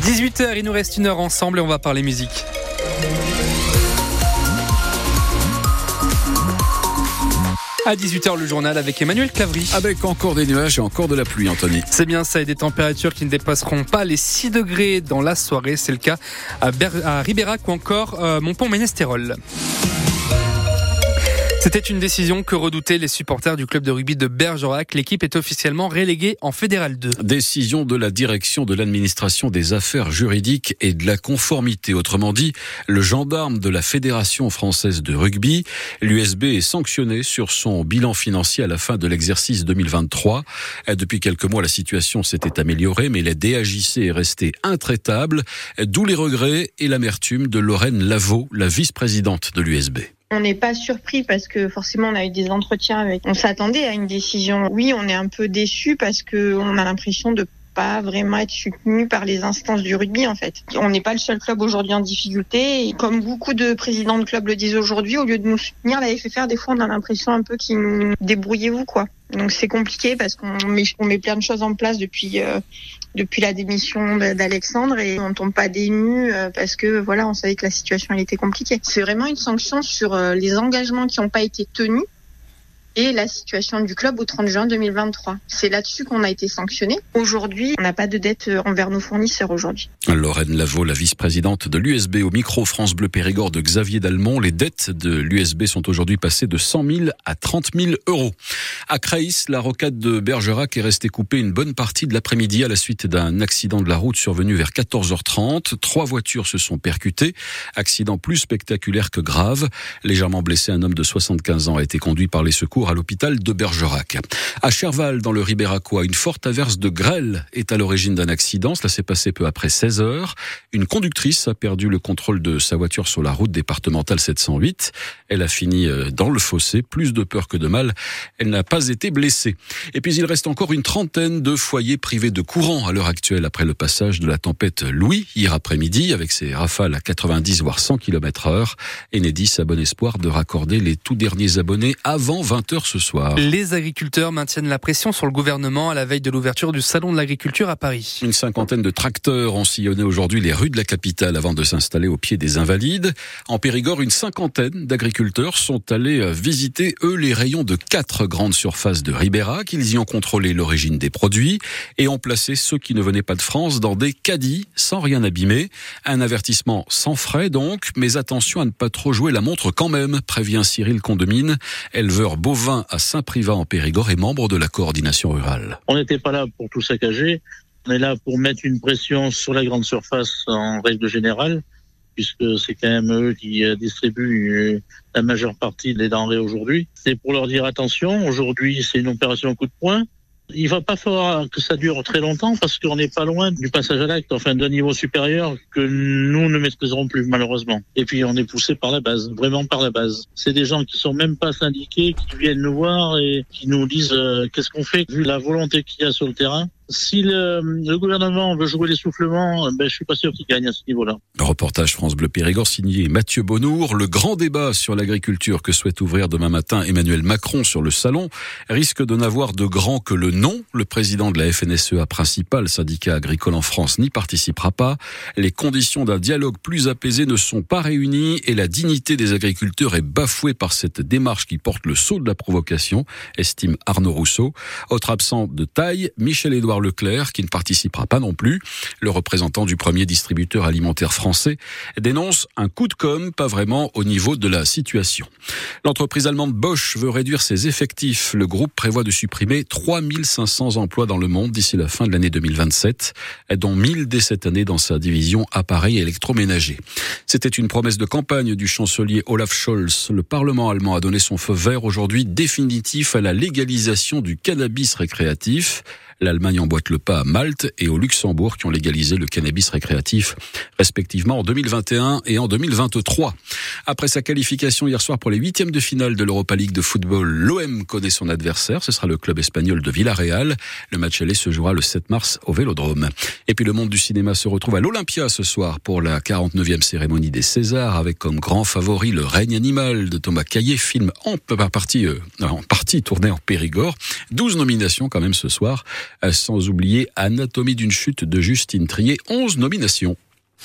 18h, il nous reste une heure ensemble et on va parler musique. À 18h, le journal avec Emmanuel Clavry. Avec encore des nuages et encore de la pluie, Anthony. C'est bien ça, et des températures qui ne dépasseront pas les 6 degrés dans la soirée. C'est le cas à, à Ribérac ou encore euh, Montpont-Ménestérol. C'était une décision que redoutaient les supporters du club de rugby de Bergerac. L'équipe est officiellement reléguée en Fédéral 2. Décision de la direction de l'administration des affaires juridiques et de la conformité. Autrement dit, le gendarme de la Fédération française de rugby, l'USB est sanctionné sur son bilan financier à la fin de l'exercice 2023. Depuis quelques mois, la situation s'était améliorée, mais la DAJC est restée intraitable, d'où les regrets et l'amertume de Lorraine Lavaux, la vice-présidente de l'USB. On n'est pas surpris parce que forcément on a eu des entretiens avec. On s'attendait à une décision. Oui, on est un peu déçu parce que on a l'impression de pas vraiment être soutenu par les instances du rugby en fait. On n'est pas le seul club aujourd'hui en difficulté et comme beaucoup de présidents de clubs le disent aujourd'hui, au lieu de nous soutenir, la FFR des fois on a l'impression un peu qu'ils nous débrouillez-vous quoi. Donc c'est compliqué parce qu'on met, on met plein de choses en place depuis euh, depuis la démission d'Alexandre et on tombe pas dénu euh, parce que voilà on savait que la situation était compliquée. C'est vraiment une sanction sur euh, les engagements qui n'ont pas été tenus et la situation du club au 30 juin 2023. C'est là-dessus qu'on a été sanctionné. Aujourd'hui, on n'a pas de dette euh, envers nos fournisseurs aujourd'hui. Lorraine Lavaux, la vice-présidente de l'USB au micro France Bleu Périgord de Xavier Dalmont. Les dettes de l'USB sont aujourd'hui passées de 100 000 à 30 000 euros. À Creis, la rocade de Bergerac est restée coupée une bonne partie de l'après-midi à la suite d'un accident de la route survenu vers 14h30. Trois voitures se sont percutées. Accident plus spectaculaire que grave. Légèrement blessé, un homme de 75 ans a été conduit par les secours à l'hôpital de Bergerac. À Cherval, dans le Ribéracois, une forte averse de grêle est à l'origine d'un accident. Cela s'est passé peu après 16 heures. Une conductrice a perdu le contrôle de sa voiture sur la route départementale 708. Elle a fini euh, dans le fossé, plus de peur que de mal. Elle n'a pas été blessée. Et puis il reste encore une trentaine de foyers privés de courant à l'heure actuelle après le passage de la tempête Louis hier après-midi avec ses rafales à 90 voire 100 km heure. Enedis a bon espoir de raccorder les tout derniers abonnés avant 20 20 ce soir. Les agriculteurs maintiennent la pression sur le gouvernement à la veille de l'ouverture du Salon de l'agriculture à Paris. Une cinquantaine de tracteurs ont sillonné aujourd'hui les rues de la capitale avant de s'installer au pied des Invalides. En Périgord, une cinquantaine d'agriculteurs sont allés euh, visiter, eux, les rayons de quatre grandes surfaces de Ribera, qu'ils y ont contrôlé l'origine des produits et ont placé ceux qui ne venaient pas de France dans des caddies sans rien abîmer. Un avertissement sans frais donc, mais attention à ne pas trop jouer la montre quand même, prévient Cyril Condomine, éleveur beau à Saint-Privat en Périgord et membre de la coordination rurale. On n'était pas là pour tout saccager. On est là pour mettre une pression sur la grande surface en règle générale, puisque c'est quand même eux qui euh, distribuent euh, la majeure partie des denrées aujourd'hui. C'est pour leur dire attention, aujourd'hui c'est une opération coup de poing. Il va pas falloir que ça dure très longtemps parce qu'on n'est pas loin du passage à l'acte, enfin d'un niveau supérieur que nous ne maîtriserons plus malheureusement. Et puis on est poussé par la base, vraiment par la base. C'est des gens qui sont même pas syndiqués, qui viennent nous voir et qui nous disent euh, qu'est-ce qu'on fait vu la volonté qu'il y a sur le terrain? Si le, gouvernement veut jouer l'essoufflement, ben, je suis pas sûr qu'il gagne à ce niveau-là. Reportage France Bleu Périgord signé Mathieu Bonnour. Le grand débat sur l'agriculture que souhaite ouvrir demain matin Emmanuel Macron sur le salon risque de n'avoir de grand que le nom. Le président de la FNSEA principal syndicat agricole en France n'y participera pas. Les conditions d'un dialogue plus apaisé ne sont pas réunies et la dignité des agriculteurs est bafouée par cette démarche qui porte le sceau de la provocation, estime Arnaud Rousseau. Autre absent de taille, Michel-Édouard Leclerc, qui ne participera pas non plus. Le représentant du premier distributeur alimentaire français dénonce un coup de com' pas vraiment au niveau de la situation. L'entreprise allemande Bosch veut réduire ses effectifs. Le groupe prévoit de supprimer 3500 emplois dans le monde d'ici la fin de l'année 2027, dont 1000 dès cette année dans sa division appareils électroménagers. C'était une promesse de campagne du chancelier Olaf Scholz. Le Parlement allemand a donné son feu vert aujourd'hui définitif à la légalisation du cannabis récréatif. L'Allemagne emboîte le pas à Malte et au Luxembourg qui ont légalisé le cannabis récréatif respectivement en 2021 et en 2023. Après sa qualification hier soir pour les huitièmes de finale de l'Europa League de football, l'OM connaît son adversaire. Ce sera le club espagnol de Villarreal. Le match aller se jouera le 7 mars au Vélodrome. Et puis le monde du cinéma se retrouve à l'Olympia ce soir pour la 49e cérémonie des Césars avec comme grand favori le règne animal de Thomas Caillet, film en partie, euh, en partie tourné en Périgord. 12 nominations quand même ce soir. sans oublier Anatomie d'une chute de Justine Trier, 11 nominations.